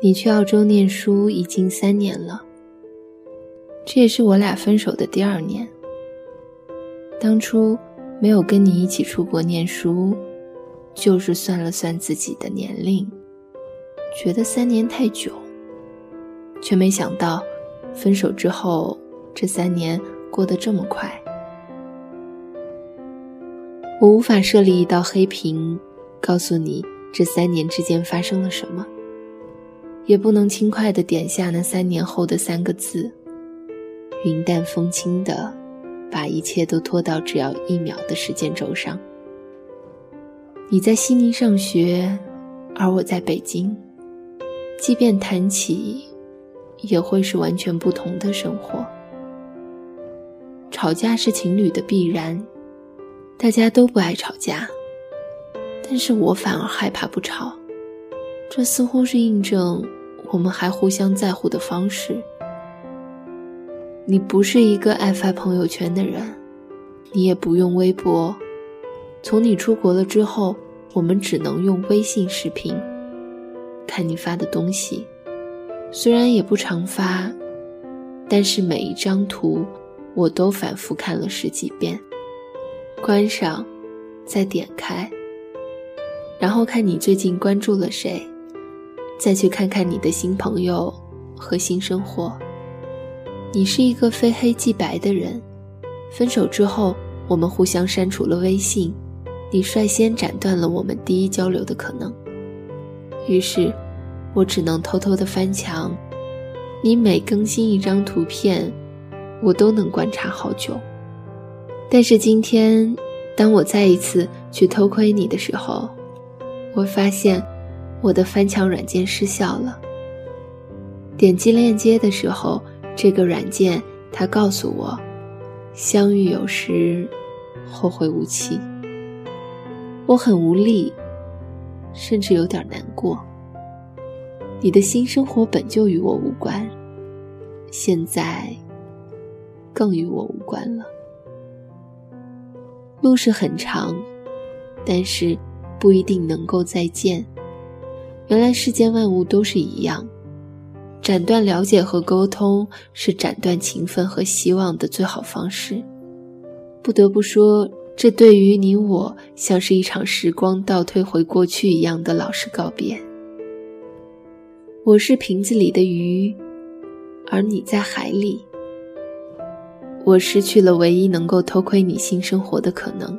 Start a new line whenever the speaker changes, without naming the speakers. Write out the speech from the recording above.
你去澳洲念书已经三年了，这也是我俩分手的第二年。当初没有跟你一起出国念书，就是算了算自己的年龄，觉得三年太久，却没想到分手之后这三年过得这么快。我无法设立一道黑屏，告诉你。这三年之间发生了什么？也不能轻快地点下那三年后的三个字，云淡风轻地把一切都拖到只要一秒的时间轴上。你在悉尼上学，而我在北京，即便谈起，也会是完全不同的生活。吵架是情侣的必然，大家都不爱吵架。但是我反而害怕不吵，这似乎是印证我们还互相在乎的方式。你不是一个爱发朋友圈的人，你也不用微博。从你出国了之后，我们只能用微信视频看你发的东西。虽然也不常发，但是每一张图我都反复看了十几遍，关上，再点开。然后看你最近关注了谁，再去看看你的新朋友和新生活。你是一个非黑即白的人，分手之后我们互相删除了微信，你率先斩断了我们第一交流的可能。于是，我只能偷偷的翻墙，你每更新一张图片，我都能观察好久。但是今天，当我再一次去偷窥你的时候，我发现我的翻墙软件失效了。点击链接的时候，这个软件它告诉我：“相遇有时，后会无期。”我很无力，甚至有点难过。你的新生活本就与我无关，现在更与我无关了。路是很长，但是。不一定能够再见。原来世间万物都是一样，斩断了解和沟通是斩断情分和希望的最好方式。不得不说，这对于你我像是一场时光倒退回过去一样的老实告别。我是瓶子里的鱼，而你在海里。我失去了唯一能够偷窥你新生活的可能。